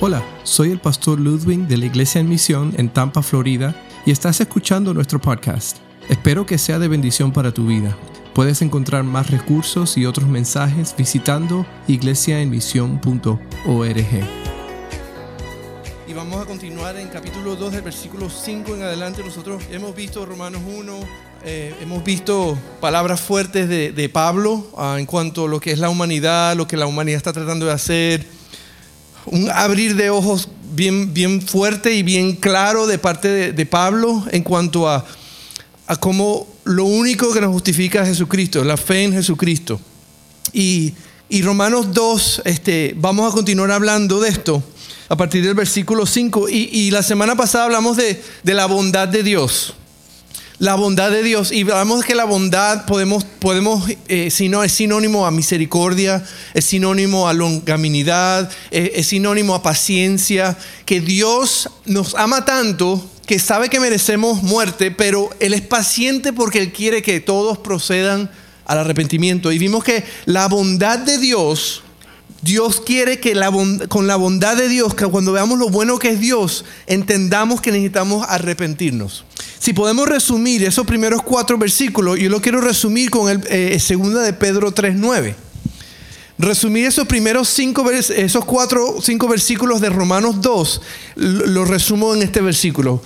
Hola, soy el pastor Ludwig de la Iglesia en Misión en Tampa, Florida, y estás escuchando nuestro podcast. Espero que sea de bendición para tu vida. Puedes encontrar más recursos y otros mensajes visitando iglesiaenmisión.org. Y vamos a continuar en capítulo 2 del versículo 5 en adelante. Nosotros hemos visto Romanos 1, eh, hemos visto palabras fuertes de, Pablo ah, en cuanto a lo que es la humanidad, lo que la humanidad está tratando de hacer. Un abrir de ojos bien, bien fuerte y bien claro de parte de, Pablo en cuanto a, a cómo lo único que nos justifica es Jesucristo, la fe en Jesucristo. Y, Romanos 2, este, vamos a continuar hablando de esto a partir del versículo 5. Y, la semana pasada hablamos de, la bondad de Dios. La bondad de Dios. Y hablamos que la bondad podemos, podemos eh, sino, es sinónimo a misericordia, es sinónimo a longanimidad, es, es sinónimo a paciencia. Que Dios nos ama tanto que sabe que merecemos muerte, pero Él es paciente porque Él quiere que todos procedan al arrepentimiento. Y vimos que la bondad de Dios, Dios quiere que la con la bondad de Dios, que cuando veamos lo bueno que es Dios, entendamos que necesitamos arrepentirnos. Si podemos resumir esos primeros cuatro versículos, yo lo quiero resumir con el eh, segunda de Pedro 3.9. Resumir esos primeros cinco, esos cuatro, cinco versículos de Romanos 2, lo resumo en este versículo.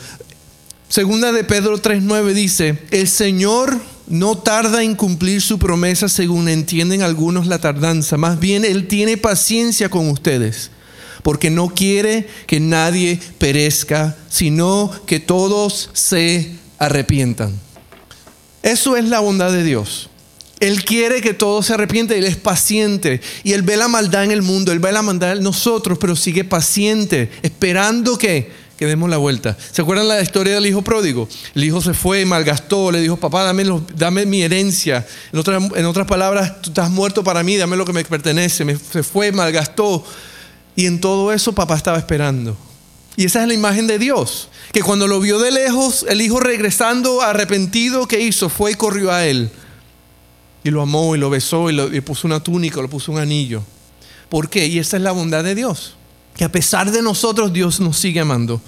Segunda de Pedro 3.9 dice, el Señor no tarda en cumplir su promesa según entienden algunos la tardanza, más bien Él tiene paciencia con ustedes, porque no quiere que nadie perezca, sino que todos se arrepientan. Eso es la bondad de Dios. Él quiere que todos se arrepienten, Él es paciente y Él ve la maldad en el mundo, Él ve la maldad en nosotros, pero sigue paciente, esperando que, que demos la vuelta. ¿Se acuerdan la historia del hijo pródigo? El hijo se fue, malgastó, le dijo, papá, dame, dame mi herencia. En, otra, en, otras palabras, tú estás muerto para mí, dame lo que me pertenece. Me, se fue, malgastó. Y en todo eso papá estaba esperando. Y esa es la imagen de Dios. Que cuando lo vio de lejos, el hijo regresando arrepentido, ¿qué hizo? Fue y corrió a él. Y lo amó y lo besó y le puso una túnica, le puso un anillo. ¿Por qué? Y esa es la bondad de Dios. Que a pesar de nosotros, Dios nos sigue amando.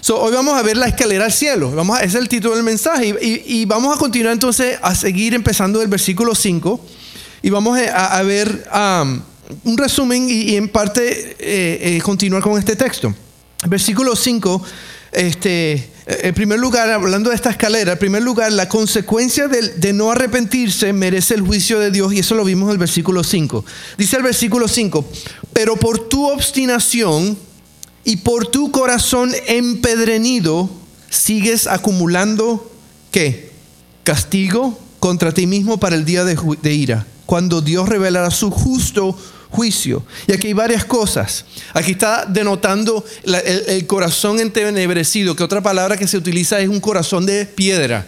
So, hoy vamos a ver la escalera al cielo. Vamos a, ese es el título del mensaje. Y, y, y, vamos a continuar entonces a seguir empezando del versículo 5. Y vamos a, a ver um, un resumen y, y en parte eh, eh, continuar con este texto. Versículo 5. Este, en primer lugar, hablando de esta escalera, en primer lugar, la consecuencia de, no arrepentirse merece el juicio de Dios y eso lo vimos en el versículo 5. Dice el versículo 5, pero por tu obstinación y por tu corazón empedrenido sigues acumulando, ¿qué? Castigo contra ti mismo para el día de, de ira, cuando Dios revelará su justo juicio. Y aquí hay varias cosas. Aquí está denotando el, el, corazón entenebrecido, que otra palabra que se utiliza es un corazón de piedra.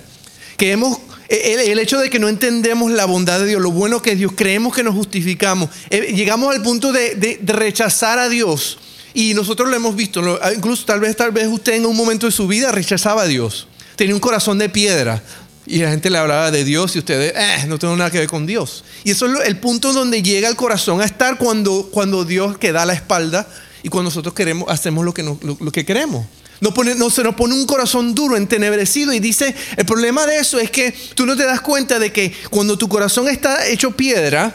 Que hemos, el, hecho de que no entendemos la bondad de Dios, lo bueno que es Dios, creemos que nos justificamos, eh, llegamos al punto de, de, de, rechazar a Dios. Y nosotros lo hemos visto, incluso tal vez, tal vez usted en un momento de su vida rechazaba a Dios. Tenía un corazón de piedra. Y la gente le hablaba de Dios y ustedes, eh, no tengo nada que ver con Dios. Y eso es el punto donde llega el corazón a estar cuando, cuando Dios que da la espalda y cuando nosotros queremos, hacemos lo que, lo, que queremos. No, no, se nos pone un corazón duro, entenebrecido. Y dice, el problema de eso es que tú no te das cuenta de que cuando tu corazón está hecho piedra,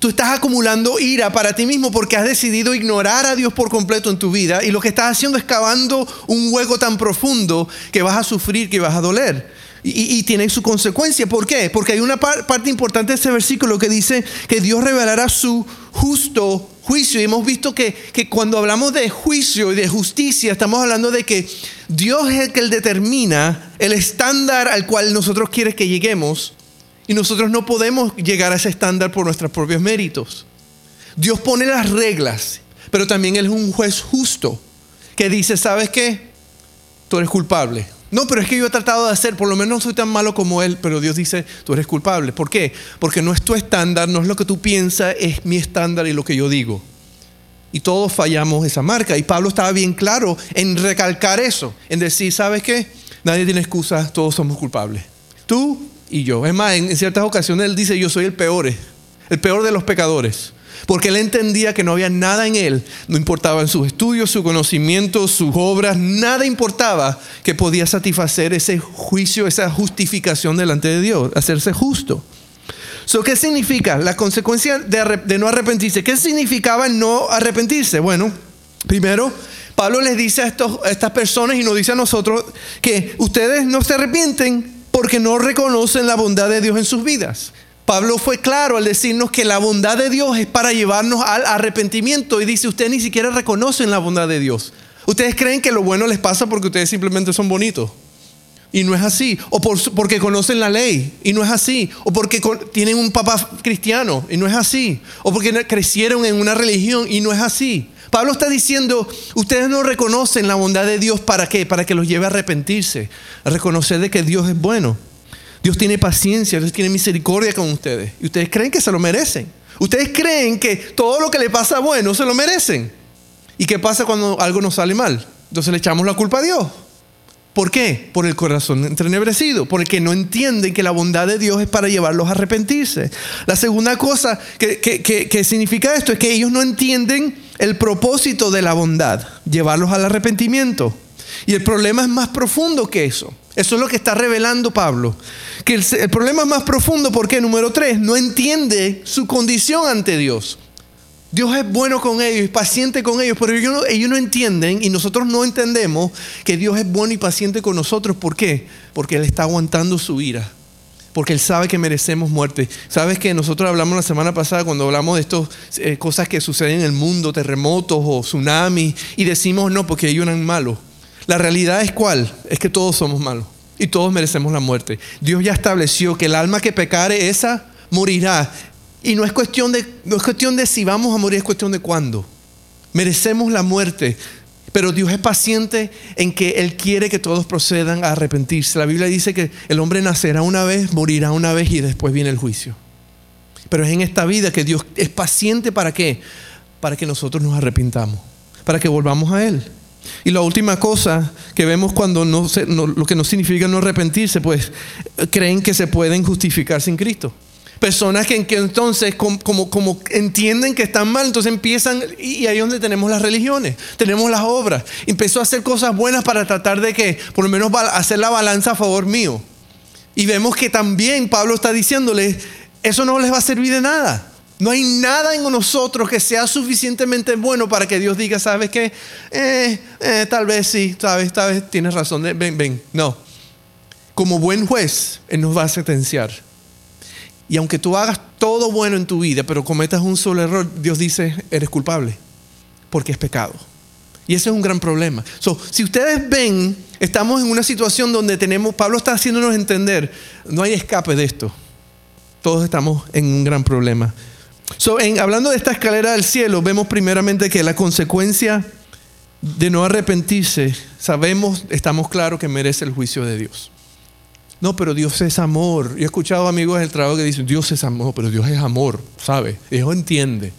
tú estás acumulando ira para ti mismo porque has decidido ignorar a Dios por completo en tu vida. Y lo que estás haciendo es cavando un hueco tan profundo que vas a sufrir, que vas a doler. Y, tiene su consecuencia. ¿Por qué? Porque hay una par, parte importante de ese versículo que dice que Dios revelará su justo juicio. Y hemos visto que, que, cuando hablamos de juicio y de justicia, estamos hablando de que Dios es el que determina el estándar al cual nosotros quiere que lleguemos. Y nosotros no podemos llegar a ese estándar por nuestros propios méritos. Dios pone las reglas, pero también Él es un juez justo que dice, ¿sabes qué? Tú eres culpable no, pero es que yo he tratado de hacer, por lo menos no soy tan malo como él, pero Dios dice, tú eres culpable. ¿Por qué? Porque no es tu estándar, no es lo que tú piensas, es mi estándar y lo que yo digo. Y todos fallamos esa marca. Y Pablo estaba bien claro en recalcar eso, en decir, ¿sabes qué? Nadie tiene excusa, todos somos culpables. Tú y yo. Es más, en ciertas ocasiones él dice, yo soy el peor, el peor de los pecadores. Porque él entendía que no había nada en él, no importaba en sus estudios, su conocimiento, sus obras, nada importaba que podía satisfacer ese juicio, esa justificación delante de Dios, hacerse justo. ¿Qué significa la consecuencia de, no arrepentirse? ¿Qué significaba no arrepentirse? Bueno, primero, Pablo les dice a, a estas personas y nos dice a nosotros que ustedes no se arrepienten porque no reconocen la bondad de Dios en sus vidas. Pablo fue claro al decirnos que la bondad de Dios es para llevarnos al arrepentimiento y dice, ustedes ni siquiera reconocen la bondad de Dios. Ustedes creen que lo bueno les pasa porque ustedes simplemente son bonitos. Y no es así. O porque conocen la ley. Y no es así. O porque tienen un papá cristiano. Y no es así. O porque crecieron en una religión. Y no es así. Pablo está diciendo, ustedes no reconocen la bondad de Dios para qué? Para que los lleve a arrepentirse. A reconocer de que Dios es bueno. Dios tiene paciencia. Dios tiene misericordia con ustedes. Y ustedes creen que se lo merecen. Ustedes creen que todo lo que le pasa bueno se lo merecen. ¿Y qué pasa cuando algo nos sale mal? Entonces le echamos la culpa a Dios. ¿Por qué? Por el corazón entrenebrecido, porque no entienden que la bondad de Dios es para llevarlos a arrepentirse. La segunda cosa que, significa esto es que ellos no entienden el propósito de la bondad, llevarlos al arrepentimiento. Y el problema es más profundo que eso. Eso es lo que está revelando Pablo. Que el, problema es más profundo porque, número tres, no entiende su condición ante Dios. Dios es bueno con ellos, y paciente con ellos, pero ellos no, ellos no, entienden y nosotros no entendemos que Dios es bueno y paciente con nosotros. ¿Por qué? Porque Él está aguantando su ira. Porque Él sabe que merecemos muerte. Sabes que nosotros hablamos la semana pasada cuando hablamos de estas eh, cosas que suceden en el mundo, terremotos o tsunamis, y decimos no, porque ellos eran malos. La realidad es cuál? Es que todos somos malos y todos merecemos la muerte. Dios ya estableció que el alma que pecare, esa morirá. Y no es cuestión de, no es cuestión de si vamos a morir, es cuestión de cuándo. Merecemos la muerte, pero Dios es paciente en que Él quiere que todos procedan a arrepentirse. La Biblia dice que el hombre nacerá una vez, morirá una vez y después viene el juicio. Pero es en esta vida que Dios es paciente para qué? Para que nosotros nos arrepintamos, para que volvamos a Él. Y la última cosa que vemos cuando no, lo que no significa no arrepentirse, pues creen que se pueden justificar sin Cristo. Personas que, entonces como, como, entienden que están mal, entonces empiezan, y ahí es donde tenemos las religiones, tenemos las obras. Empezó a hacer cosas buenas para tratar de que, por lo menos, hacer la balanza a favor mío. Y vemos que también Pablo está diciéndole, eso no les va a servir de nada. No hay nada en nosotros que sea suficientemente bueno para que Dios diga, ¿sabes qué? Eh, eh, tal vez sí, sabes, tal vez tienes razón, ven, ven. No. Como buen juez, Él nos va a sentenciar. Y aunque tú hagas todo bueno en tu vida, pero cometas un solo error, Dios dice, eres culpable, porque es pecado. Y ese es un gran problema. si ustedes ven, estamos en una situación donde tenemos, Pablo está haciéndonos entender, no hay escape de esto. Todos estamos en un gran problema. En, hablando de esta escalera del cielo, vemos primeramente que la consecuencia de no arrepentirse, sabemos, estamos claros que merece el juicio de Dios. No, pero Dios es amor. Yo he escuchado amigos del trabajo que dicen, Dios es amor, pero Dios es amor, ¿sabe? Dios entiende.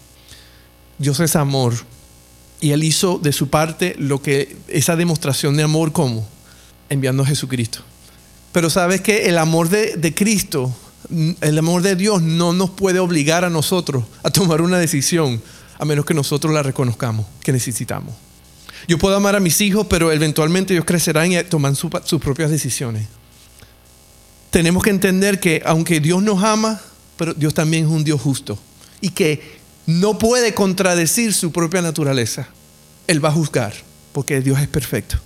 Dios es amor. Y Él hizo de su parte lo que, esa demostración de amor, ¿cómo? Enviando a Jesucristo. Pero sabes que el amor de, de Cristo, el amor de Dios no nos puede obligar a nosotros a tomar una decisión, a menos que nosotros la reconozcamos, que necesitamos. Yo puedo amar a mis hijos, pero eventualmente ellos crecerán y toman sus propias decisiones tenemos que entender que aunque Dios nos ama, pero Dios también es un Dios justo y que no puede contradecir su propia naturaleza. Él va a juzgar porque Dios es perfecto.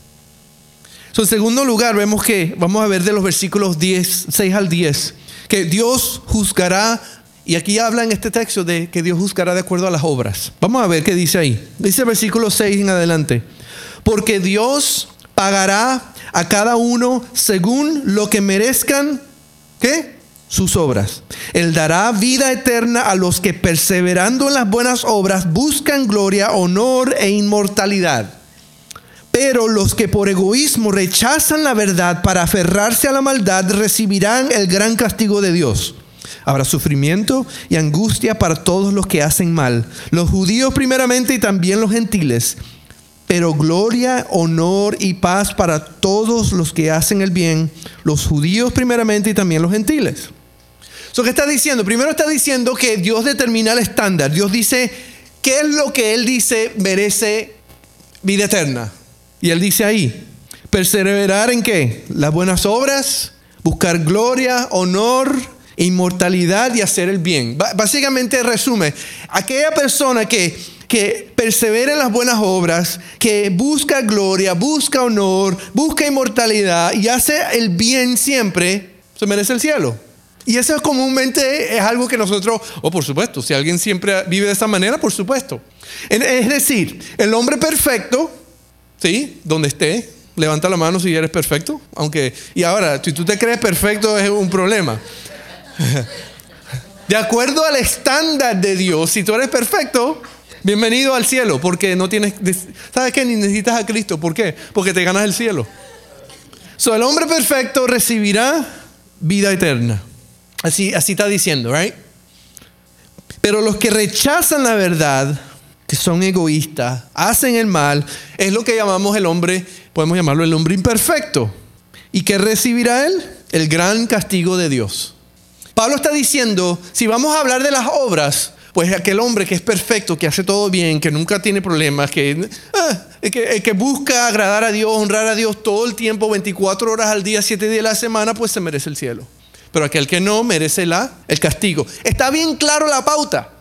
en segundo lugar, vemos que, vamos a ver de los versículos 10, 6 al 10, que Dios juzgará, y aquí habla en este texto de que Dios juzgará de acuerdo a las obras. Vamos a ver qué dice ahí. Dice el versículo 6 en adelante. Porque Dios pagará a cada uno según lo que merezcan, ¿qué? Sus obras. Él dará vida eterna a los que perseverando en las buenas obras buscan gloria, honor e inmortalidad. Pero los que por egoísmo rechazan la verdad para aferrarse a la maldad recibirán el gran castigo de Dios. Habrá sufrimiento y angustia para todos los que hacen mal, los judíos primeramente y también los gentiles pero gloria, honor y paz para todos los que hacen el bien, los judíos primeramente y también los gentiles. ¿qué está diciendo? Primero está diciendo que Dios determina el estándar. Dios dice, ¿qué es lo que Él dice merece vida eterna? Y Él dice ahí, perseverar en qué? Las buenas obras, buscar gloria, honor, inmortalidad y hacer el bien. básicamente resume, aquella persona que, que persevera en las buenas obras, que busca gloria, busca honor, busca inmortalidad y hace el bien siempre, se merece el cielo. Y eso comúnmente es algo que nosotros, o por supuesto, si alguien siempre vive de esa manera, por supuesto. Es decir, el hombre perfecto, ¿sí? Donde esté, levanta la mano si eres perfecto. Aunque, y ahora, si tú te crees perfecto es un problema. De acuerdo al estándar de Dios, si tú eres perfecto, bienvenido al cielo, porque no tienes, ¿sabes qué? Ni necesitas a Cristo. ¿Por qué? Porque te ganas el cielo. So, el hombre perfecto recibirá vida eterna. Así, así está diciendo, right? Pero los que rechazan la verdad, son egoístas, hacen el mal, es lo que llamamos el hombre, podemos llamarlo el hombre imperfecto. ¿Y qué recibirá él? El gran castigo de Dios. Pablo está diciendo, si vamos a hablar de las obras, pues aquel hombre que es perfecto, que hace todo bien, que nunca tiene problemas, que, ah, que, busca agradar a Dios, honrar a Dios todo el tiempo, 24 horas al día, 7 días a la semana, pues se merece el cielo. Pero aquel que no merece la, el castigo. Está bien claro la pauta.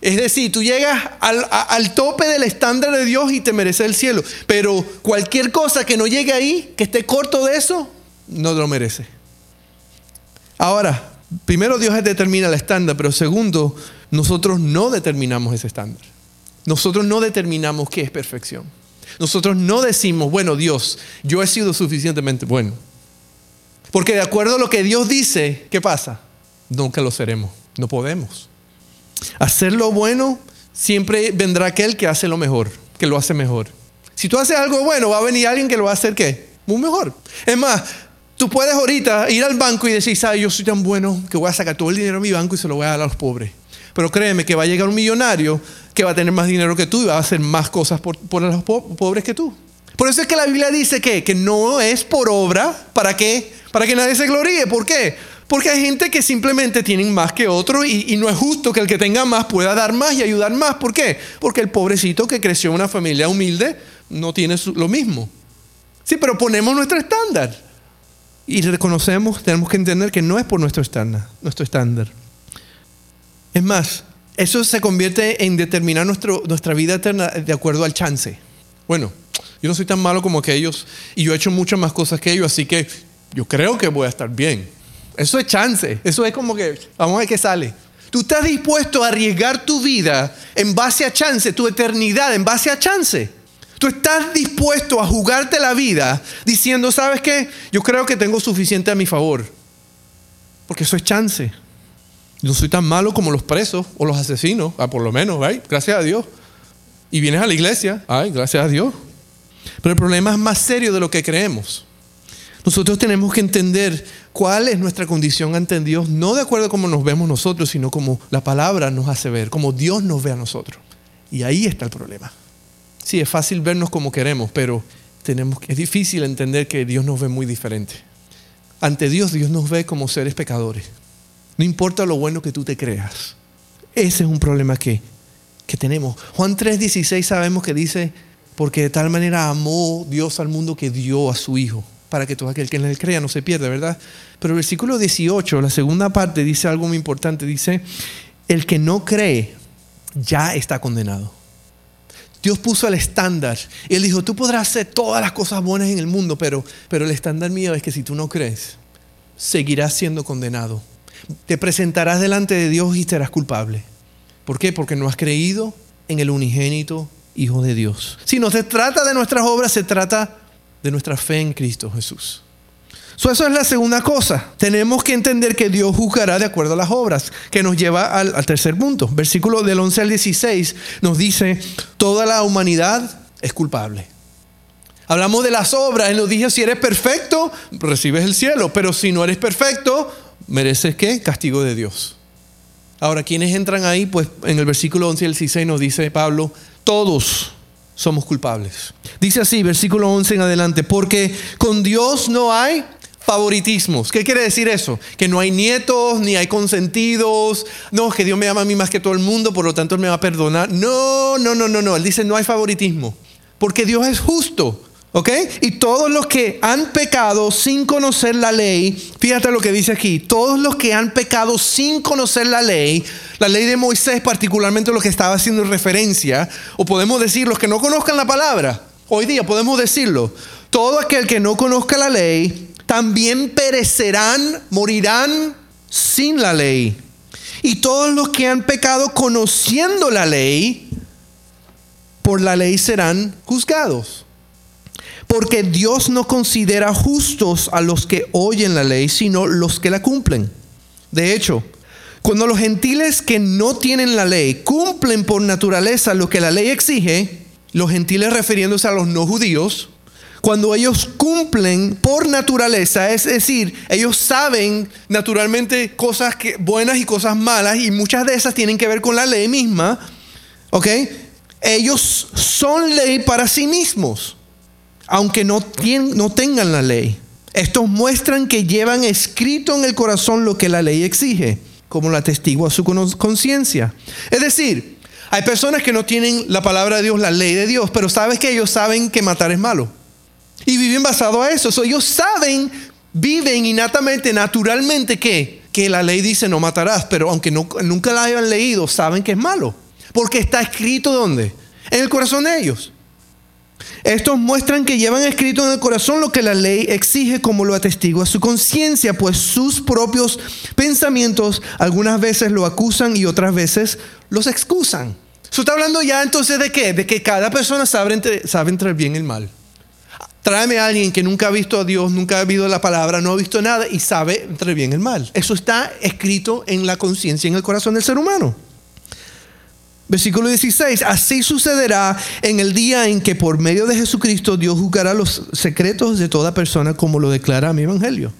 Es decir, tú llegas al, tope del estándar de Dios y te mereces el cielo. Pero cualquier cosa que no llegue ahí, que esté corto de eso, no lo merece. Ahora, primero Dios determina el estándar, pero segundo, nosotros no determinamos ese estándar. Nosotros no determinamos qué es perfección. Nosotros no decimos, bueno, Dios, yo he sido suficientemente bueno. Porque de acuerdo a lo que Dios dice, ¿qué pasa? Nunca lo seremos. No podemos. Hacer lo bueno, siempre vendrá aquel que hace lo mejor, que lo hace mejor. Si tú haces algo bueno, va a venir alguien que lo va a hacer qué? Muy mejor. Es más, Tú puedes ahorita ir al banco y decir, ¿sabes? Yo soy tan bueno que voy a sacar todo el dinero de mi banco y se lo voy a dar a los pobres. Pero créeme que va a llegar un millonario que va a tener más dinero que tú y va a hacer más cosas por, los pobres que tú. Por eso es que la Biblia dice que, que no es por obra, ¿para qué? Para que nadie se gloríe. ¿Por qué? Porque hay gente que simplemente tienen más que otro y, no es justo que el que tenga más pueda dar más y ayudar más. ¿Por qué? Porque el pobrecito que creció en una familia humilde no tiene lo mismo. Sí, pero ponemos nuestro estándar y reconocemos, tenemos que entender que no es por nuestro estándar, nuestro estándar. Es más, eso se convierte en determinar nuestro, nuestra vida eterna de acuerdo al chance. Bueno, yo no soy tan malo como aquellos y yo he hecho muchas más cosas que ellos, así que yo creo que voy a estar bien. Eso es chance, eso es como que vamos a ver qué sale. Tú estás dispuesto a arriesgar tu vida en base a chance, tu eternidad en base a chance. Tú estás dispuesto a jugarte la vida diciendo, ¿sabes qué? Yo creo que tengo suficiente a mi favor. Porque eso es chance. No soy tan malo como los presos o los asesinos, ah, por lo menos, gracias a Dios. Y vienes a la iglesia, ay, gracias a Dios. Pero el problema es más serio de lo que creemos. Nosotros tenemos que entender cuál es nuestra condición ante Dios, no de acuerdo a cómo nos vemos nosotros, sino como la palabra nos hace ver, como Dios nos ve a nosotros. Y ahí está el problema. Sí, es fácil vernos como queremos, pero tenemos, es difícil entender que Dios nos ve muy diferente. Ante Dios, Dios nos ve como seres pecadores. No importa lo bueno que tú te creas. Ese es un problema que, que tenemos. Juan 3:16 sabemos que dice, porque de tal manera amó Dios al mundo que dio a su Hijo, para que todo aquel que en él crea no se pierda, ¿verdad? Pero el versículo 18, la segunda parte, dice algo muy importante. Dice, el que no cree ya está condenado. Dios puso el estándar. Y Él dijo, tú podrás hacer todas las cosas buenas en el mundo, pero, pero el estándar mío es que si tú no crees, seguirás siendo condenado. Te presentarás delante de Dios y serás culpable. ¿Por qué? Porque no has creído en el unigénito Hijo de Dios. Si no se trata de nuestras obras, se trata de nuestra fe en Cristo Jesús eso es la segunda cosa. Tenemos que entender que Dios juzgará de acuerdo a las obras, que nos lleva al, tercer punto. Versículo del 11 al 16 nos dice, toda la humanidad es culpable. Hablamos de las obras, Él nos dice, si eres perfecto, recibes el cielo, pero si no eres perfecto, mereces qué? Castigo de Dios. Ahora, ¿quiénes entran ahí? Pues en el versículo 11 al 16 nos dice Pablo, todos somos culpables. Dice así, versículo 11 en adelante, porque con Dios no hay favoritismos. ¿Qué quiere decir eso? Que no hay nietos, ni hay consentidos. No, que Dios me ama a mí más que todo el mundo, por lo tanto Él me va a perdonar. No, no, no, no, no. Él dice no hay favoritismo. Porque Dios es justo. ¿Ok? Y todos los que han pecado sin conocer la ley, fíjate lo que dice aquí, todos los que han pecado sin conocer la ley, la ley de Moisés particularmente lo que estaba haciendo referencia, o podemos decir los que no conozcan la palabra, hoy día podemos decirlo, todo aquel que no conozca la ley, también perecerán, morirán sin la ley. Y todos los que han pecado conociendo la ley, por la ley serán juzgados. Porque Dios no considera justos a los que oyen la ley, sino los que la cumplen. De hecho, cuando los gentiles que no tienen la ley cumplen por naturaleza lo que la ley exige, los gentiles refiriéndose a los no judíos, cuando ellos cumplen por naturaleza, es decir, ellos saben naturalmente cosas que, buenas y cosas malas, y muchas de esas tienen que ver con la ley misma, ¿ok? Ellos son ley para sí mismos, aunque no, no tengan la ley. Estos muestran que llevan escrito en el corazón lo que la ley exige, como la a su conciencia. Es decir, hay personas que no tienen la palabra de Dios, la ley de Dios, pero sabes que ellos saben que matar es malo. Y viven basado a eso. ellos saben, viven innatamente, naturalmente que, que la ley dice no matarás, pero aunque nunca la hayan leído, saben que es malo. Porque está escrito ¿dónde? En el corazón de ellos. Estos muestran que llevan escrito en el corazón lo que la ley exige como lo atestigua su conciencia, pues sus propios pensamientos algunas veces lo acusan y otras veces los excusan. Eso está hablando ya entonces de qué? De que cada persona sabe entre, sabe entre el bien y el mal. Tráeme a alguien que nunca ha visto a Dios, nunca ha visto la palabra, no ha visto nada y sabe entre bien y el mal. Eso está escrito en la conciencia, en el corazón del ser humano. Versículo 16, así sucederá en el día en que por medio de Jesucristo Dios juzgará los secretos de toda persona como lo declara mi evangelio.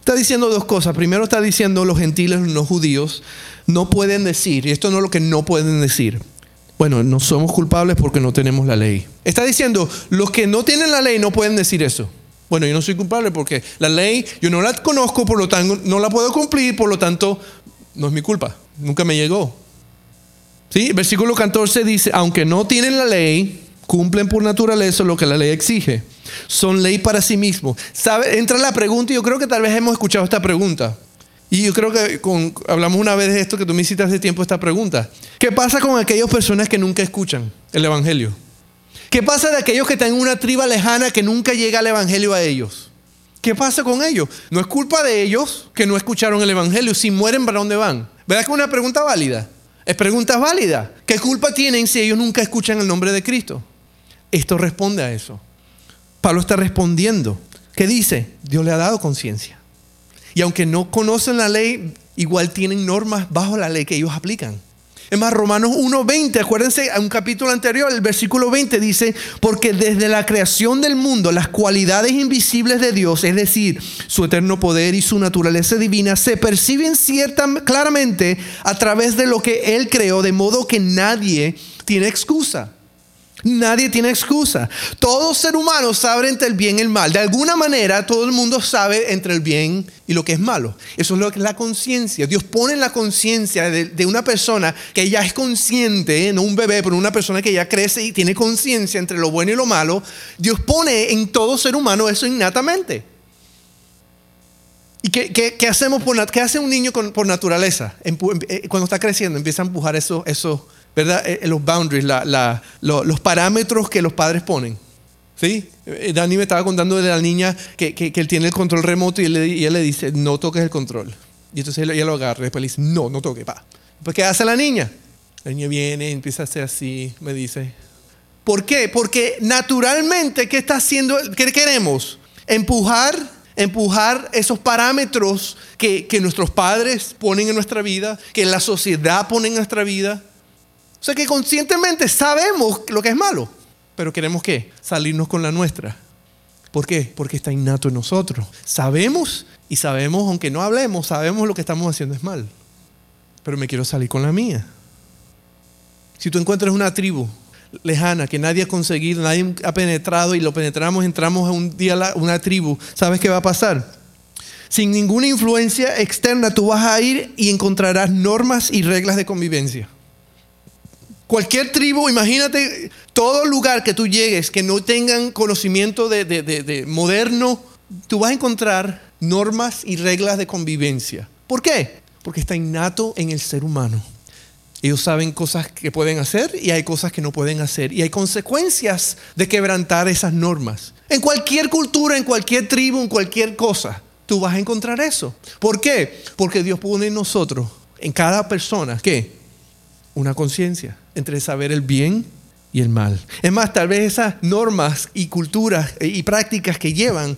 Está diciendo dos cosas. Primero está diciendo los gentiles, los judíos, no pueden decir, y esto no es lo que no pueden decir. Bueno, no somos culpables porque no tenemos la ley. Está diciendo, los que no tienen la ley no pueden decir eso. Bueno, yo no soy culpable porque la ley yo no la conozco, por lo tanto no la puedo cumplir, por lo tanto no es mi culpa. Nunca me llegó. ¿Sí? Versículo 14 dice, aunque no tienen la ley, cumplen por naturaleza lo que la ley exige. Son ley para sí mismos. Entra la pregunta y yo creo que tal vez hemos escuchado esta pregunta. Y yo creo que hablamos una vez de esto que tú me hiciste hace tiempo esta pregunta. ¿Qué pasa con aquellas personas que nunca escuchan el Evangelio? ¿Qué pasa de aquellos que están en una triba lejana que nunca llega el Evangelio a ellos? ¿Qué pasa con ellos? No es culpa de ellos que no escucharon el Evangelio. Si mueren, ¿para dónde van? ¿Verdad que es una pregunta válida? Es pregunta válida. ¿Qué culpa tienen si ellos nunca escuchan el nombre de Cristo? Esto responde a eso. Pablo está respondiendo. ¿Qué dice? Dios le ha dado conciencia. Y aunque no conocen la ley, igual tienen normas bajo la ley que ellos aplican. Es más, Romanos 1.20, acuérdense, a un capítulo anterior, el versículo 20 dice, porque desde la creación del mundo, las cualidades invisibles de Dios, es decir, su eterno poder y su naturaleza divina, se perciben cierta, claramente a través de lo que Él creó, de modo que nadie tiene excusa. Nadie tiene excusa. Todo ser humano sabe entre el bien y el mal. De alguna manera todo el mundo sabe entre el bien y lo que es malo. Eso es lo que es la conciencia. Dios pone en la conciencia de, una persona que ya es consciente, no un bebé, pero una persona que ya crece y tiene conciencia entre lo bueno y lo malo. Dios pone en todo ser humano eso innatamente. ¿Y qué, hacemos por, qué hace un niño por naturaleza? Eh, cuando está creciendo empieza a empujar eso, eso ¿verdad? Eh, eh, los boundaries, los parámetros que los padres ponen. ¿Sí? Eh, Dani me estaba contando de la niña que, que, él tiene el control remoto y él, y él, le dice, no toques el control. Y entonces ella lo agarra y después le dice, no, no toque, pa. Pues, ¿qué hace la niña? La niña viene, empieza a hacer así, me dice. ¿Por qué? Porque naturalmente, ¿qué está haciendo? ¿Qué queremos? Empujar, empujar esos parámetros que, que nuestros padres ponen en nuestra vida, que la sociedad pone en nuestra vida. O sea que conscientemente sabemos lo que es malo, pero queremos qué? Salirnos con la nuestra. ¿Por qué? Porque está innato en nosotros. Sabemos y sabemos, aunque no hablemos, sabemos lo que estamos haciendo es mal. Pero me quiero salir con la mía. Si tú encuentras una tribu lejana que nadie ha conseguido, nadie ha penetrado y lo penetramos, entramos a un día a una tribu, ¿sabes qué va a pasar? sin ninguna influencia externa, tú vas a ir y encontrarás normas y reglas de convivencia. Cualquier tribu, imagínate, todo lugar que tú llegues que no tengan conocimiento de, de moderno, tú vas a encontrar normas y reglas de convivencia. ¿Por qué? Porque está innato en el ser humano. Ellos saben cosas que pueden hacer y hay cosas que no pueden hacer. Y hay consecuencias de quebrantar esas normas. En cualquier cultura, en cualquier tribu, en cualquier cosa, tú vas a encontrar eso. ¿Por qué? Porque Dios pone en nosotros, en cada persona, ¿qué? Una conciencia entre saber el bien y el mal. Es más, tal vez esas normas y culturas y prácticas que llevan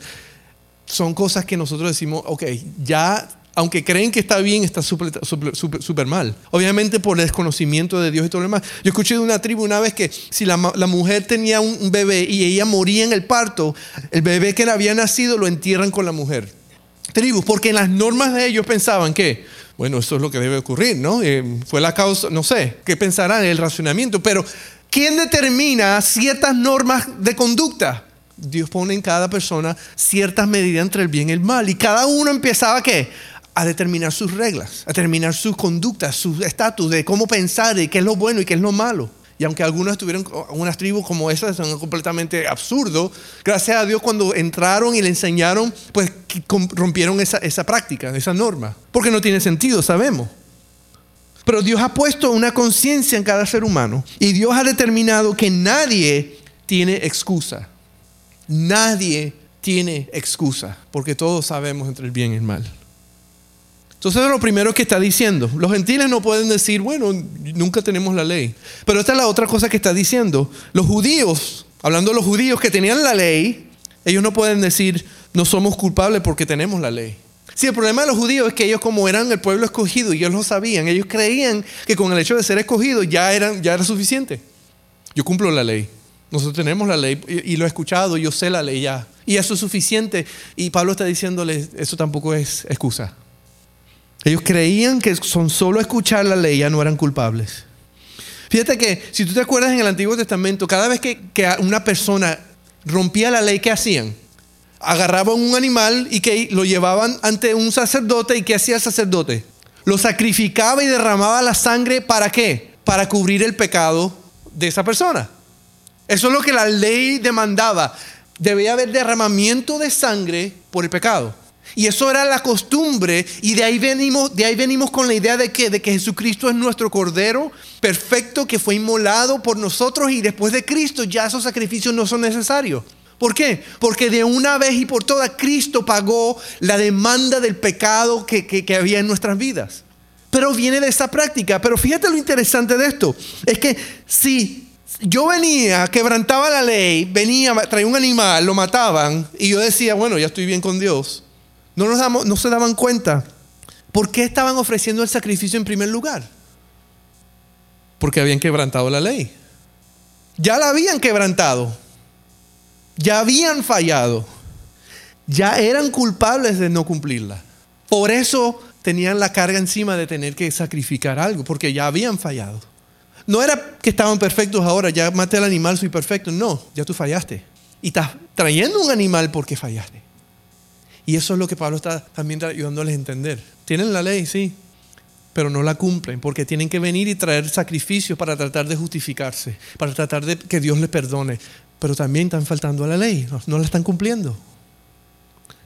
son cosas que nosotros decimos, ok, ya aunque creen que está bien, está súper mal. Obviamente por el desconocimiento de Dios y todo lo demás. Yo escuché de una tribu una vez que si la, mujer tenía un, bebé y ella moría en el parto, el bebé que le había nacido lo entierran con la mujer. Tribus, porque en las normas de ellos pensaban que, bueno, eso es lo que debe ocurrir, ¿no? Eh, fue la causa, no sé, qué pensarán el racionamiento, pero ¿quién determina ciertas normas de conducta? Dios pone en cada persona ciertas medidas entre el bien y el mal. Y cada uno empezaba, ¿qué? a determinar sus reglas, a determinar sus conductas, su estatus de cómo pensar, de qué es lo bueno y qué es lo malo. Y aunque algunos tuvieron unas tribus como esas, son completamente absurdo, gracias a Dios cuando entraron y le enseñaron, pues rompieron esa, esa práctica, esa norma. Porque no tiene sentido, sabemos. Pero Dios ha puesto una conciencia en cada ser humano y Dios ha determinado que nadie tiene excusa. Nadie tiene excusa, porque todos sabemos entre el bien y el mal. Entonces es lo primero que está diciendo. Los gentiles no pueden decir, bueno, nunca tenemos la ley. Pero esta es la otra cosa que está diciendo. Los judíos, hablando de los judíos que tenían la ley, ellos no pueden decir, no somos culpables porque tenemos la ley. Sí, el problema de los judíos es que ellos como eran el pueblo escogido y ellos lo sabían, ellos creían que con el hecho de ser escogidos ya, eran, ya era suficiente. Yo cumplo la ley. Nosotros tenemos la ley y, lo he escuchado, yo sé la ley ya. Y eso es suficiente. Y Pablo está diciéndole, eso tampoco es excusa. Ellos creían que son solo escuchar la ley ya no eran culpables. Fíjate que si tú te acuerdas en el Antiguo Testamento, cada vez que, una persona rompía la ley, ¿qué hacían? Agarraban un animal y que lo llevaban ante un sacerdote y ¿qué hacía el sacerdote? Lo sacrificaba y derramaba la sangre para qué? Para cubrir el pecado de esa persona. Eso es lo que la ley demandaba. Debía haber derramamiento de sangre por el pecado. Y eso era la costumbre y de ahí venimos, de ahí venimos con la idea de que, de que Jesucristo es nuestro Cordero perfecto que fue inmolado por nosotros y después de Cristo ya esos sacrificios no son necesarios. ¿Por qué? Porque de una vez y por todas Cristo pagó la demanda del pecado que, que, había en nuestras vidas. Pero viene de esa práctica. Pero fíjate lo interesante de esto. Es que si yo venía, quebrantaba la ley, venía, traía un animal, lo mataban y yo decía, bueno, ya estoy bien con Dios no, se daban cuenta. ¿Por qué estaban ofreciendo el sacrificio en primer lugar? Porque habían quebrantado la ley. Ya la habían quebrantado. Ya habían fallado. Ya eran culpables de no cumplirla. Por eso tenían la carga encima de tener que sacrificar algo, porque ya habían fallado. No era que estaban perfectos ahora, ya maté al animal, soy perfecto. No, ya tú fallaste. Y estás trayendo un animal porque fallaste. Y eso es lo que Pablo está también ayudándoles a entender. Tienen la ley, sí, pero no la cumplen porque tienen que venir y traer sacrificios para tratar de justificarse, para tratar de que Dios les perdone. Pero también están faltando a la ley, no, la están cumpliendo.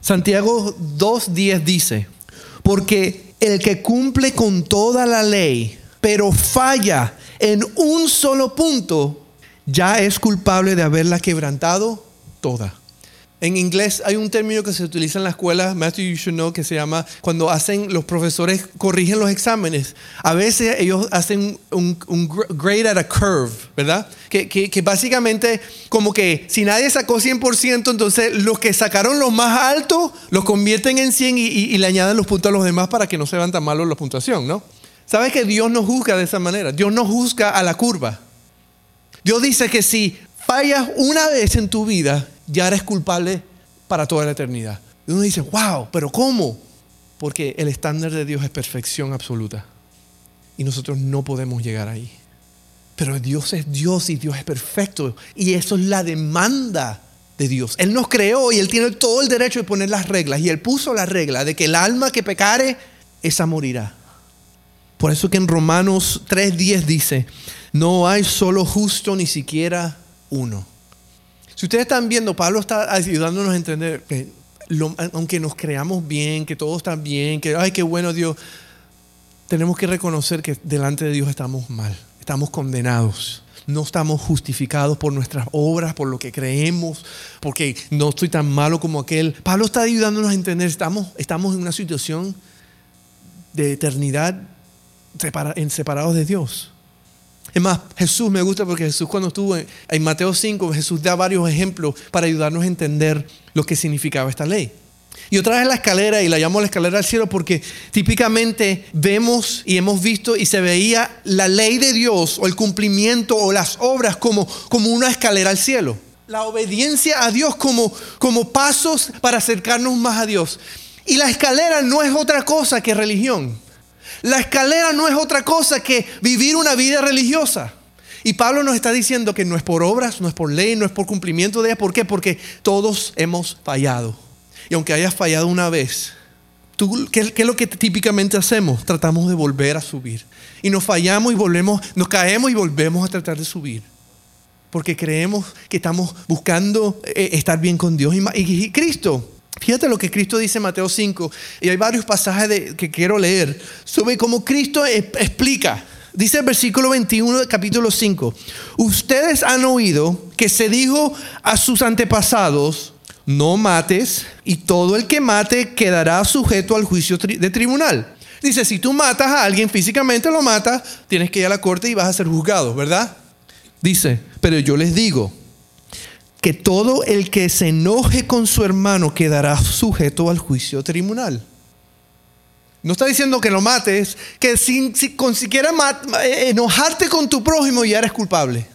Santiago 2.10 dice, porque el que cumple con toda la ley, pero falla en un solo punto, ya es culpable de haberla quebrantado toda. En inglés hay un término que se utiliza en la escuela, Matthew, you should know, que se llama cuando hacen, los profesores corrigen los exámenes. A veces ellos hacen un, grade at a curve, ¿verdad? Que, que, básicamente, como que si nadie sacó 100%, entonces los que sacaron los más altos los convierten en 100 y, y, le añaden los puntos a los demás para que no se vean tan malos la puntuación, ¿no? ¿Sabes que Dios no juzga de esa manera? Dios no juzga a la curva. Dios dice que si fallas una vez en tu vida, ya eres culpable para toda la eternidad. Y uno dice, wow, pero ¿cómo? Porque el estándar de Dios es perfección absoluta. Y nosotros no podemos llegar ahí. Pero Dios es Dios y Dios es perfecto. Y eso es la demanda de Dios. Él nos creó y Él tiene todo el derecho de poner las reglas. Y Él puso la regla de que el alma que pecare, esa morirá. Por eso que en Romanos 3.10 dice, no hay solo justo ni siquiera uno. Si ustedes están viendo, Pablo está ayudándonos a entender que aunque nos creamos bien, que todo está bien, que, ay, qué bueno Dios, tenemos que reconocer que delante de Dios estamos mal, estamos condenados. No estamos justificados por nuestras obras, por lo que creemos, porque no estoy tan malo como aquel. Pablo está ayudándonos a entender, estamos, estamos en una situación de eternidad separados de Dios. Es más, Jesús me gusta porque Jesús cuando estuvo en, Mateo 5, Jesús da varios ejemplos para ayudarnos a entender lo que significaba esta ley. Y otra vez la escalera, y la llamo la escalera al cielo porque típicamente vemos y hemos visto y se veía la ley de Dios o el cumplimiento o las obras como, como una escalera al cielo. La obediencia a Dios como, como pasos para acercarnos más a Dios. Y la escalera no es otra cosa que religión. La escalera no es otra cosa que vivir una vida religiosa. Y Pablo nos está diciendo que no es por obras, no es por ley, no es por cumplimiento de ella. ¿Por qué? Porque todos hemos fallado. Y aunque hayas fallado una vez, ¿qué, es lo que típicamente hacemos? Tratamos de volver a subir. Y nos fallamos y volvemos, nos caemos y volvemos a tratar de subir. Porque creemos que estamos buscando eh, estar bien con Dios. y Cristo Fíjate lo que Cristo dice en Mateo 5, y hay varios pasajes que quiero leer sobre cómo Cristo explica. Dice el versículo 21 del capítulo 5, ustedes han oído que se dijo a sus antepasados, no mates, y todo el que mate quedará sujeto al juicio de tribunal. Dice, si tú matas a alguien físicamente, lo matas, tienes que ir a la corte y vas a ser juzgado, ¿verdad? Dice, pero yo les digo, que todo el que se enoje con su hermano quedará sujeto al juicio tribunal. No está diciendo que lo mates, que sin, siquiera enojarte con tu prójimo ya eres culpable.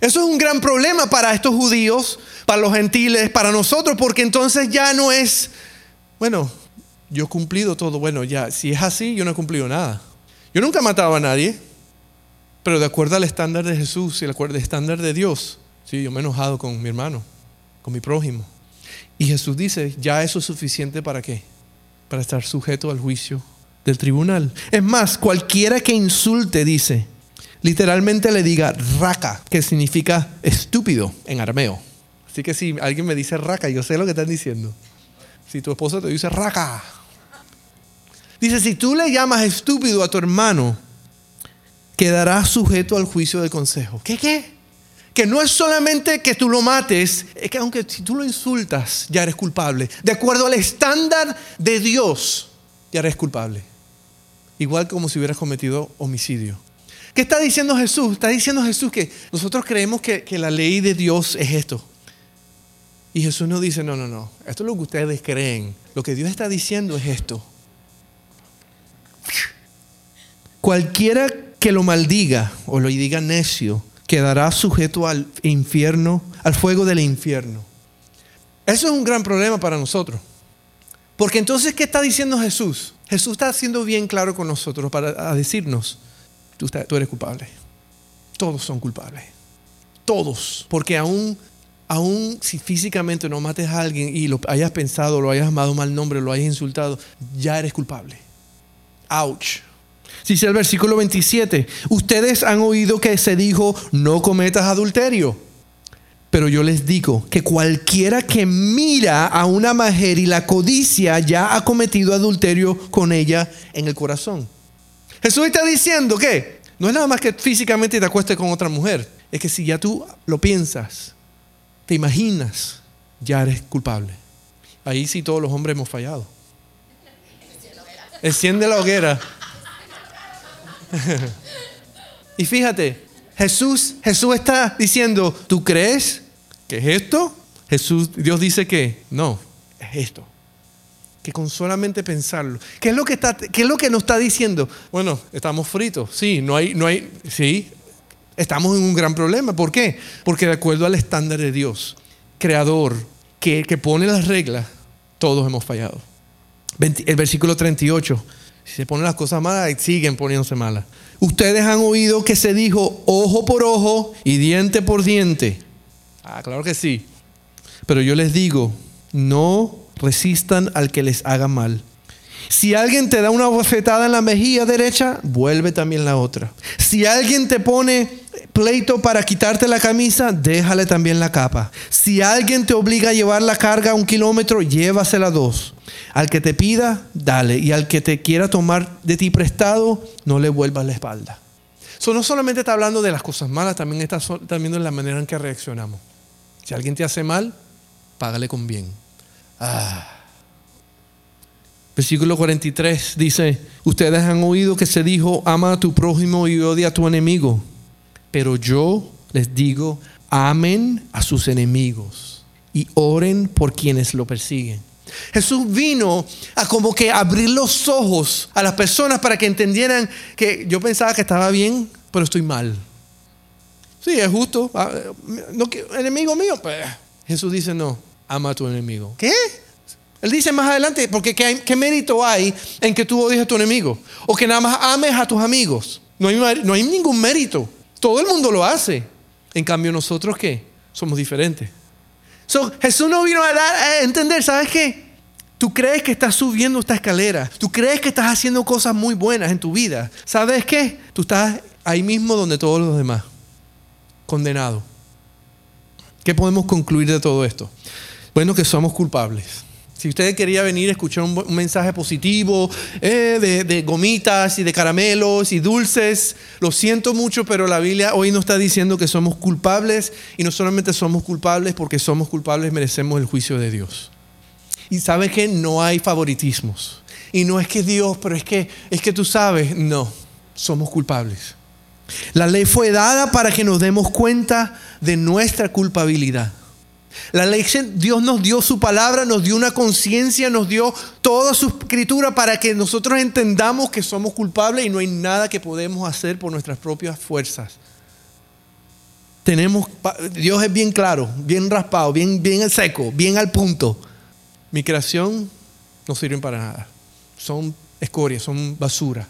Eso es un gran problema para estos judíos, para los gentiles, para nosotros, porque entonces ya no es, bueno, yo he cumplido todo. Bueno, ya, si es así, yo no he cumplido nada. Yo nunca he matado a nadie, pero de acuerdo al estándar de Jesús y de acuerdo al estándar de Dios, Sí, yo me he enojado con mi hermano, con mi prójimo. Y Jesús dice, ya eso es suficiente para qué? Para estar sujeto al juicio del tribunal. Es más, cualquiera que insulte, dice, literalmente le diga raca, que significa estúpido en arameo. Así que si alguien me dice raca, yo sé lo que están diciendo. Si tu esposo te dice raca, dice, si tú le llamas estúpido a tu hermano, quedará sujeto al juicio del consejo. ¿Qué qué? Que no es solamente que tú lo mates, es que aunque si tú lo insultas, ya eres culpable. De acuerdo al estándar de Dios, ya eres culpable. Igual como si hubieras cometido homicidio. ¿Qué está diciendo Jesús? Está diciendo Jesús que nosotros creemos que, que la ley de Dios es esto. Y Jesús nos dice, no, no, no, esto es lo que ustedes creen. Lo que Dios está diciendo es esto. Cualquiera que lo maldiga o lo diga necio, quedará sujeto al infierno, al fuego del infierno. Eso es un gran problema para nosotros. Porque entonces, ¿qué está diciendo Jesús? Jesús está haciendo bien claro con nosotros para decirnos, tú, tú eres culpable. Todos son culpables. Todos. Porque aún, aún si físicamente no mates a alguien y lo hayas pensado, lo hayas amado mal nombre, lo hayas insultado, ya eres culpable. Ouch. Dice el versículo 27, ustedes han oído que se dijo, no cometas adulterio. Pero yo les digo que cualquiera que mira a una mujer y la codicia ya ha cometido adulterio con ella en el corazón. Jesús está diciendo que no es nada más que físicamente te acuestes con otra mujer. Es que si ya tú lo piensas, te imaginas, ya eres culpable. Ahí sí todos los hombres hemos fallado. Enciende la hoguera. y fíjate, Jesús, Jesús está diciendo, ¿tú crees que es esto? Jesús, Dios dice que no, es esto. Que con solamente pensarlo. ¿Qué es lo que, está, qué es lo que nos está diciendo? Bueno, estamos fritos. Sí, no hay, no hay, sí, estamos en un gran problema. ¿Por qué? Porque de acuerdo al estándar de Dios, creador, que, que pone las reglas, todos hemos fallado. El versículo 38 si se ponen las cosas malas, siguen poniéndose malas. Ustedes han oído que se dijo ojo por ojo y diente por diente. Ah, claro que sí. Pero yo les digo, no resistan al que les haga mal. Si alguien te da una bofetada en la mejilla derecha, vuelve también la otra. Si alguien te pone pleito para quitarte la camisa, déjale también la capa. Si alguien te obliga a llevar la carga un kilómetro, llévasela dos. Al que te pida, dale. Y al que te quiera tomar de ti prestado, no le vuelvas la espalda. Eso no solamente está hablando de las cosas malas, también está viendo la manera en que reaccionamos. Si alguien te hace mal, págale con bien. Ah. Versículo 43 dice, ustedes han oído que se dijo, ama a tu prójimo y odia a tu enemigo. Pero yo les digo, amen a sus enemigos y oren por quienes lo persiguen. Jesús vino a como que abrir los ojos a las personas para que entendieran que yo pensaba que estaba bien, pero estoy mal. Sí, es justo. Ah, no, enemigo mío, pues Jesús dice no, ama a tu enemigo. ¿Qué? Él dice más adelante, porque ¿qué, mérito hay en que tú odies a tu enemigo? O que nada más ames a tus amigos. No hay, no hay ningún mérito. Todo el mundo lo hace. En cambio, nosotros qué? Somos diferentes. Jesús no vino a, dar, a entender, ¿sabes qué? Tú crees que estás subiendo esta escalera. Tú crees que estás haciendo cosas muy buenas en tu vida. ¿Sabes qué? Tú estás ahí mismo donde todos los demás. Condenado. ¿Qué podemos concluir de todo esto? Bueno, que somos culpables. Si usted quería venir a escuchar un, mensaje positivo eh, de, gomitas y de caramelos y dulces, lo siento mucho, pero la Biblia hoy nos está diciendo que somos culpables y no solamente somos culpables porque somos culpables, merecemos el juicio de Dios. Y sabes que no hay favoritismos. Y no es que Dios, pero es que, es que tú sabes, no, somos culpables. La ley fue dada para que nos demos cuenta de nuestra culpabilidad. La ley, Dios nos dio su palabra, nos dio una conciencia, nos dio toda su escritura para que nosotros entendamos que somos culpables y no hay nada que podemos hacer por nuestras propias fuerzas. Tenemos, Dios es bien claro, bien raspado, bien, bien seco, bien al punto. Mi creación no sirven para nada. Son escoria, son basura.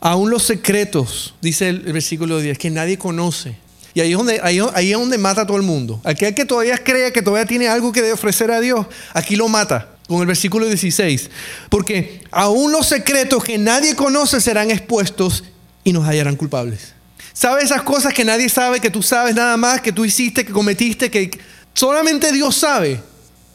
Aún los secretos, dice el versículo 10, que nadie conoce y ahí es, donde, ahí, es donde mata a todo el mundo. Aquel que todavía cree que todavía tiene algo que ofrecer a Dios, aquí lo mata. Con el versículo 16. Porque aún los secretos que nadie conoce serán expuestos y nos hallarán culpables. ¿Sabes esas cosas que nadie sabe, que tú sabes nada más, que tú hiciste, que cometiste, que solamente Dios sabe?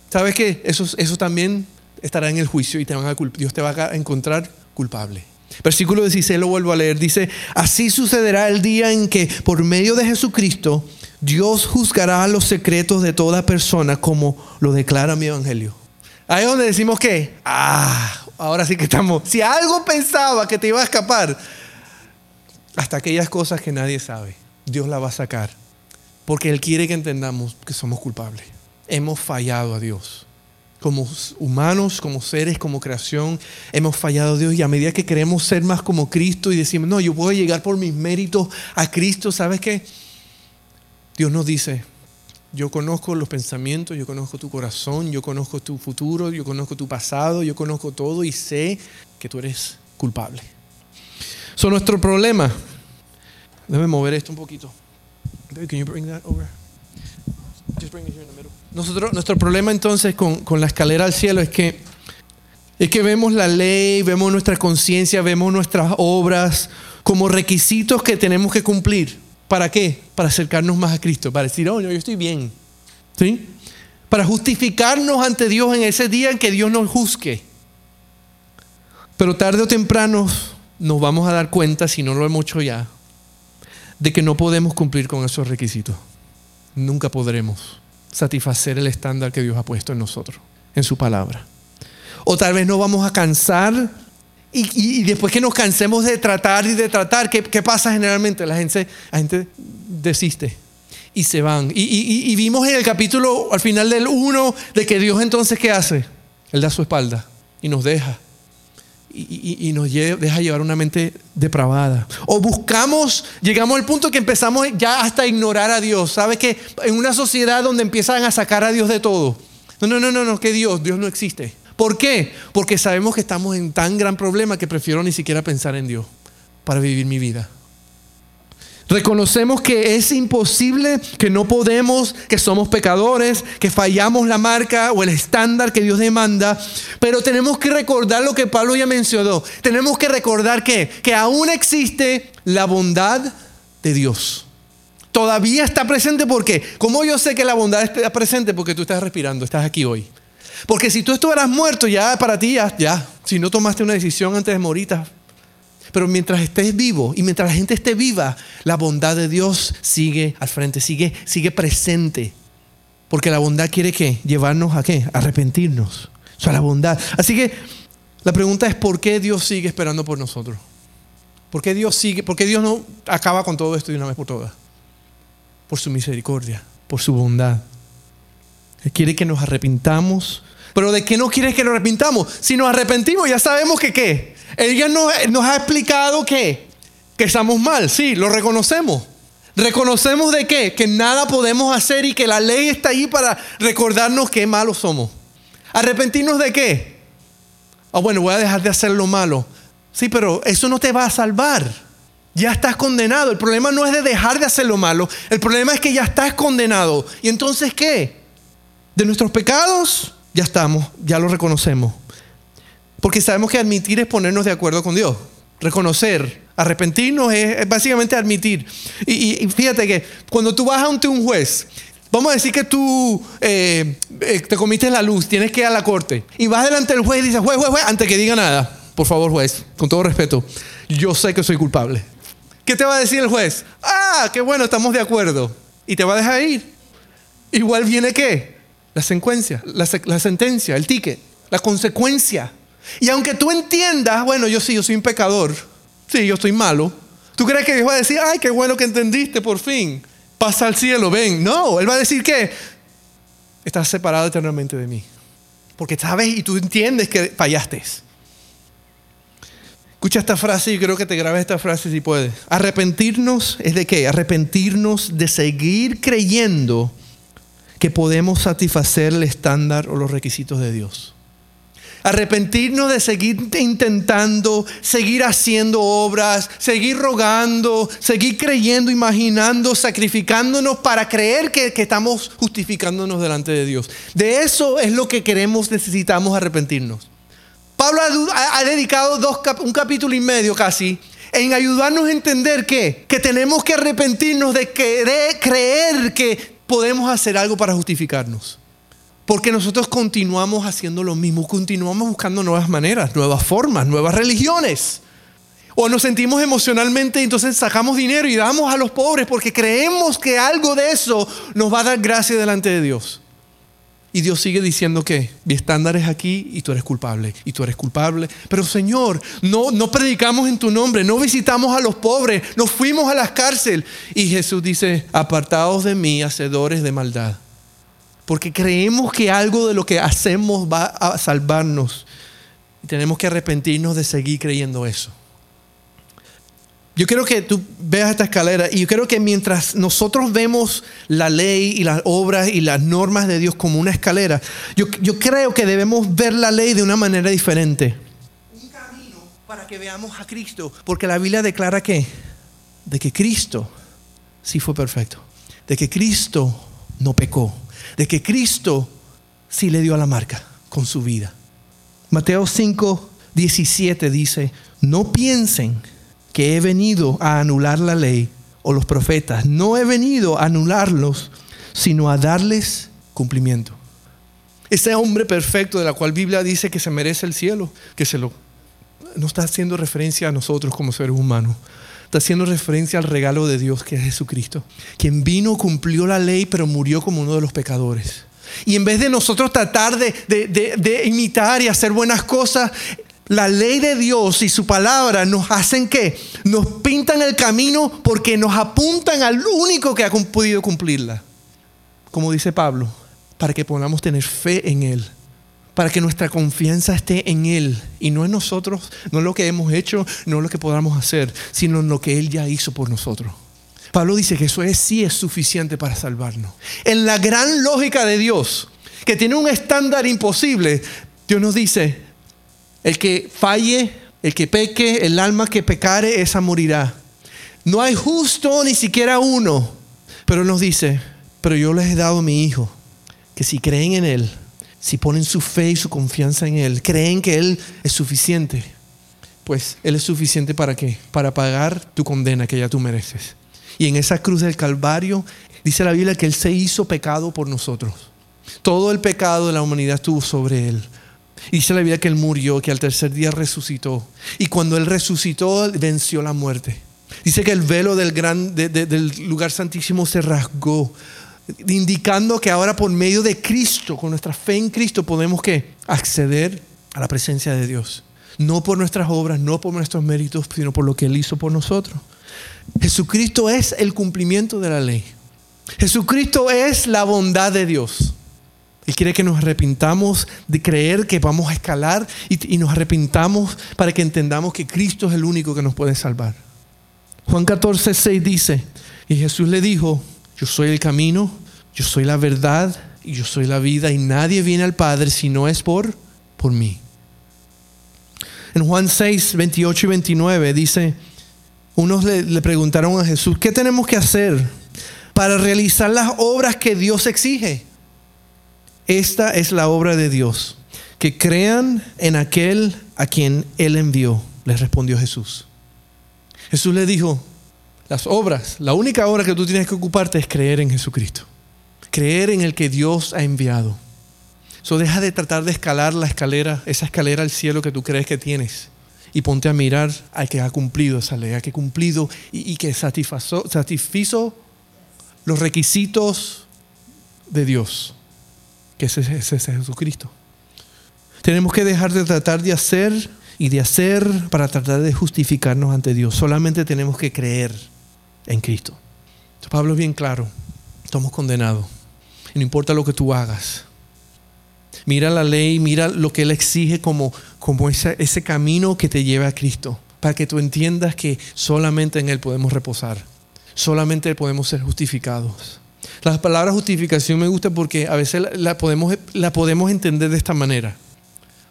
¿Sabes qué? Eso, eso también estará en el juicio y te van a, Dios te va a encontrar culpable. Versículo 16 lo vuelvo a leer. Dice, así sucederá el día en que por medio de Jesucristo Dios juzgará los secretos de toda persona como lo declara mi evangelio. Ahí es donde decimos que, ah, ahora sí que estamos. Si algo pensaba que te iba a escapar, hasta aquellas cosas que nadie sabe, Dios la va a sacar. Porque Él quiere que entendamos que somos culpables. Hemos fallado a Dios como humanos, como seres, como creación, hemos fallado a Dios y a medida que queremos ser más como Cristo y decimos, no, yo puedo llegar por mis méritos a Cristo, ¿sabes qué? Dios nos dice, yo conozco los pensamientos, yo conozco tu corazón, yo conozco tu futuro, yo conozco tu pasado, yo conozco todo y sé que tú eres culpable. Son nuestro problema. Déjame mover esto un poquito. Can you bring that over? Nosotros, nuestro problema entonces con, con, la escalera al cielo es que, es que vemos la ley, vemos nuestra conciencia, vemos nuestras obras como requisitos que tenemos que cumplir. ¿Para qué? Para acercarnos más a Cristo, para decir, oh, yo estoy bien. ¿Sí? Para justificarnos ante Dios en ese día en que Dios nos juzgue. Pero tarde o temprano nos vamos a dar cuenta, si no lo hemos hecho ya, de que no podemos cumplir con esos requisitos. Nunca podremos satisfacer el estándar que Dios ha puesto en nosotros, en su palabra. O tal vez no vamos a cansar y, después que nos cansemos de tratar y de tratar, ¿qué, pasa generalmente? La gente, la gente desiste y se van. Y, y, vimos en el capítulo, al final del 1, de que Dios entonces, ¿qué hace? Él da su espalda y nos deja y, nos deja llevar una mente depravada. O buscamos, llegamos al punto que empezamos ya hasta ignorar a Dios. ¿Sabes que En una sociedad donde empiezan a sacar a Dios de todo. No, no, no, no, no, que Dios, Dios no existe. ¿Por qué? Porque sabemos que estamos en tan gran problema que prefiero ni siquiera pensar en Dios para vivir mi vida. Reconocemos que es imposible, que no podemos, que somos pecadores, que fallamos la marca o el estándar que Dios demanda, pero tenemos que recordar lo que Pablo ya mencionó. Tenemos que recordar que, que aún existe la bondad de Dios. Todavía está presente porque, como yo sé que la bondad está presente? Porque tú estás respirando, estás aquí hoy. Porque si tú estuvieras muerto, ya para ti, ya, ya. Si no tomaste una decisión antes de morir, pero mientras estés vivo y mientras la gente esté viva, la bondad de Dios sigue al frente, sigue, sigue presente. Porque la bondad quiere que llevarnos a qué? Arrepentirnos. O la bondad. Así que la pregunta es ¿por qué Dios sigue esperando por nosotros? ¿Por qué Dios sigue? ¿Por qué Dios no acaba con todo esto de una vez por todas? Por su misericordia, por su bondad. Él quiere que nos arrepintamos. Pero ¿de qué no quiere que nos arrepintamos? Si nos arrepentimos, ya sabemos que qué. Ella nos, ha explicado que, que estamos mal, sí, lo reconocemos. Reconocemos de qué? Que nada podemos hacer y que la ley está ahí para recordarnos qué malos somos. ¿Arrepentirnos de qué? Ah, bueno, voy a dejar de hacer lo malo. Sí, pero eso no te va a salvar. Ya estás condenado. El problema no es de dejar de hacer lo malo. El problema es que ya estás condenado. ¿Y entonces qué? De nuestros pecados, ya estamos, ya lo reconocemos. Porque sabemos que admitir es ponernos de acuerdo con Dios. Reconocer, arrepentirnos es, básicamente admitir. Y, fíjate que cuando tú vas ante un juez, vamos a decir que tú eh, eh, te comiste la luz, tienes que ir a la corte. Y vas delante del juez y dices, juez, juez, juez, antes que diga nada, por favor, juez, con todo respeto, yo sé que soy culpable. ¿Qué te va a decir el juez? Ah, qué bueno, estamos de acuerdo. Y te va a dejar ir. Igual viene qué? La secuencia, la, la sentencia, el ticket, la consecuencia. Y aunque tú entiendas, bueno, yo sí, yo soy un pecador, sí, yo soy malo, ¿tú crees que Dios va a decir, ay, qué bueno que entendiste por fin, pasa al cielo, ven? No, Él va a decir que estás separado eternamente de mí. Porque sabes y tú entiendes que fallaste. Escucha esta frase y creo que te grabes esta frase si puedes. Arrepentirnos es de qué? Arrepentirnos de seguir creyendo que podemos satisfacer el estándar o los requisitos de Dios. Arrepentirnos de seguir intentando, seguir haciendo obras, seguir rogando, seguir creyendo, imaginando, sacrificándonos para creer que, estamos justificándonos delante de Dios. De eso es lo que queremos, necesitamos arrepentirnos. Pablo ha, dedicado un capítulo y medio casi en ayudarnos a entender que, que tenemos que arrepentirnos de querer, creer que podemos hacer algo para justificarnos. Porque nosotros continuamos haciendo lo mismo, continuamos buscando nuevas maneras, nuevas formas, nuevas religiones. O nos sentimos emocionalmente entonces sacamos dinero y damos a los pobres porque creemos que algo de eso nos va a dar gracia delante de Dios. Y Dios sigue diciendo que mi estándar es aquí y tú eres culpable, y tú eres culpable. Pero Señor, no, no predicamos en tu nombre, no visitamos a los pobres, no fuimos a las cárceles. Y Jesús dice, apartados de mí, hacedores de maldad porque creemos que algo de lo que hacemos va a salvarnos. Y tenemos que arrepentirnos de seguir creyendo eso. Yo quiero que tú veas esta escalera y yo creo que mientras nosotros vemos la ley y las obras y las normas de Dios como una escalera, yo, yo creo que debemos ver la ley de una manera diferente. Un camino para que veamos a Cristo, porque la Biblia declara que, de que Cristo sí fue perfecto, de que Cristo no pecó de que Cristo sí le dio a la marca con su vida. Mateo 5, 17 dice, no piensen que he venido a anular la ley o los profetas. No he venido a anularlos, sino a darles cumplimiento. Ese hombre perfecto de la cual Biblia dice que se merece el cielo, que se lo... No está haciendo referencia a nosotros como seres humanos, está haciendo referencia al regalo de Dios que es Jesucristo, quien vino, cumplió la ley, pero murió como uno de los pecadores. Y en vez de nosotros tratar de, imitar y hacer buenas cosas, la ley de Dios y su palabra nos hacen que nos pintan el camino porque nos apuntan al único que ha podido cumplirla. Como dice Pablo, para que podamos tener fe en Él para que nuestra confianza esté en Él y no en nosotros, no en lo que hemos hecho, no en lo que podamos hacer, sino en lo que Él ya hizo por nosotros. Pablo dice que eso es, sí es suficiente para salvarnos. En la gran lógica de Dios, que tiene un estándar imposible, Dios nos dice, el que falle, el que peque, el alma que pecare, esa morirá. No hay justo ni siquiera uno. Pero nos dice, pero yo les he dado a mi Hijo, que si creen en Él, si ponen su fe y su confianza en Él, creen que Él es suficiente, pues Él es suficiente para qué? Para pagar tu condena que ya tú mereces. Y en esa cruz del Calvario dice la Biblia que Él se hizo pecado por nosotros. Todo el pecado de la humanidad estuvo sobre Él. Dice la Biblia que Él murió, que al tercer día resucitó. Y cuando Él resucitó, venció la muerte. Dice que el velo del, gran, del lugar santísimo se rasgó, indicando que ahora por medio de Cristo, con nuestra fe en Cristo, podemos que acceder a la presencia de Dios. No por nuestras obras, no por nuestros méritos, sino por lo que Él hizo por nosotros. Jesucristo es el cumplimiento de la ley. Jesucristo es la bondad de Dios. Él quiere que nos arrepintamos de creer que vamos a escalar y, nos arrepintamos para que entendamos que Cristo es el único que nos puede salvar. Juan 14, 6 dice, y Jesús le dijo, yo soy el camino, yo soy la verdad y yo soy la vida y nadie viene al Padre si no es por, por mí. En Juan 6, 28 y 29 dice, unos le, le preguntaron a Jesús, ¿qué tenemos que hacer para realizar las obras que Dios exige? Esta es la obra de Dios, que crean en aquel a quien Él envió, les respondió Jesús. Jesús le dijo, las obras, la única obra que tú tienes que ocuparte es creer en Jesucristo, creer en el que Dios ha enviado. So deja de tratar de escalar la escalera, esa escalera al cielo que tú crees que tienes. Y ponte a mirar al que ha cumplido esa ley, al que ha cumplido y, que satisfizo los requisitos de Dios que ese, es Jesucristo. Tenemos que dejar de tratar de hacer y de hacer para tratar de justificarnos ante Dios. Solamente tenemos que creer en Cristo. Pablo es bien claro, estamos condenados. Y no importa lo que tú hagas. Mira la ley, mira lo que Él exige como, como ese, ese camino que te lleva a Cristo. Para que tú entiendas que solamente en Él podemos reposar. Solamente podemos ser justificados. La palabra justificación me gusta porque a veces la, podemos, la podemos entender de esta manera.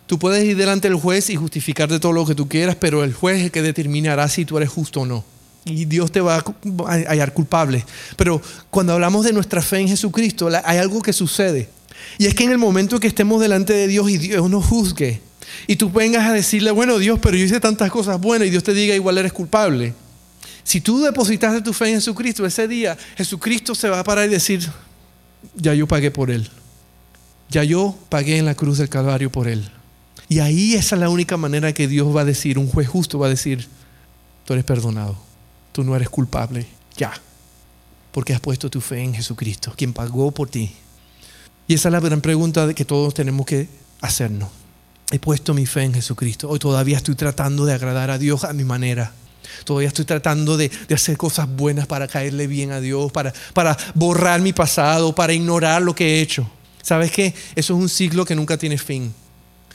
Tú puedes ir delante del juez y justificar de todo lo que tú quieras, pero el juez es el que determinará si tú eres justo o no. Y Dios te va a hallar culpable. Pero cuando hablamos de nuestra fe en Jesucristo, hay algo que sucede. Y es que en el momento que estemos delante de Dios y Dios nos juzgue, y tú vengas a decirle, bueno Dios, pero yo hice tantas cosas buenas, y Dios te diga, igual eres culpable. Si tú depositaste tu fe en Jesucristo, ese día Jesucristo se va a parar y decir, ya yo pagué por él. Ya yo pagué en la cruz del Calvario por él. Y ahí esa es la única manera que Dios va a decir, un juez justo va a decir, tú eres perdonado, tú no eres culpable, ya. Porque has puesto tu fe en Jesucristo, quien pagó por ti. Y esa es la gran pregunta que todos tenemos que hacernos. He puesto mi fe en Jesucristo. Hoy todavía estoy tratando de agradar a Dios a mi manera. Todavía estoy tratando de, hacer cosas buenas para caerle bien a Dios, para, borrar mi pasado, para ignorar lo que he hecho. ¿Sabes qué? Eso es un ciclo que nunca tiene fin.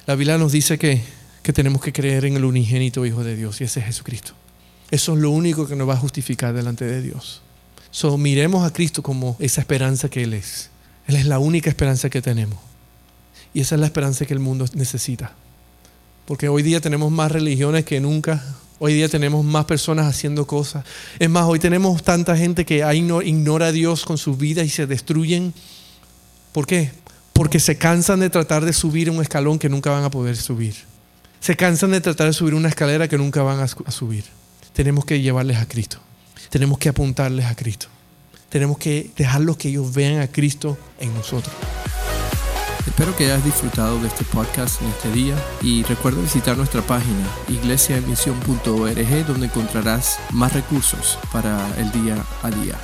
La Biblia nos dice que, que tenemos que creer en el unigénito Hijo de Dios y ese es Jesucristo. Eso es lo único que nos va a justificar delante de Dios. So, miremos a Cristo como esa esperanza que Él es. Él es la única esperanza que tenemos. Y esa es la esperanza que el mundo necesita. Porque hoy día tenemos más religiones que nunca, Hoy día tenemos más personas haciendo cosas. Es más, hoy tenemos tanta gente que ignora a Dios con su vida y se destruyen. ¿Por qué? Porque se cansan de tratar de subir un escalón que nunca van a poder subir. Se cansan de tratar de subir una escalera que nunca van a subir. Tenemos que llevarles a Cristo. Tenemos que apuntarles a Cristo. Tenemos que dejarlos que ellos vean a Cristo en nosotros. Espero que hayas disfrutado de este podcast en este día y recuerda visitar nuestra página iglesiaemisión.org donde encontrarás más recursos para el día a día.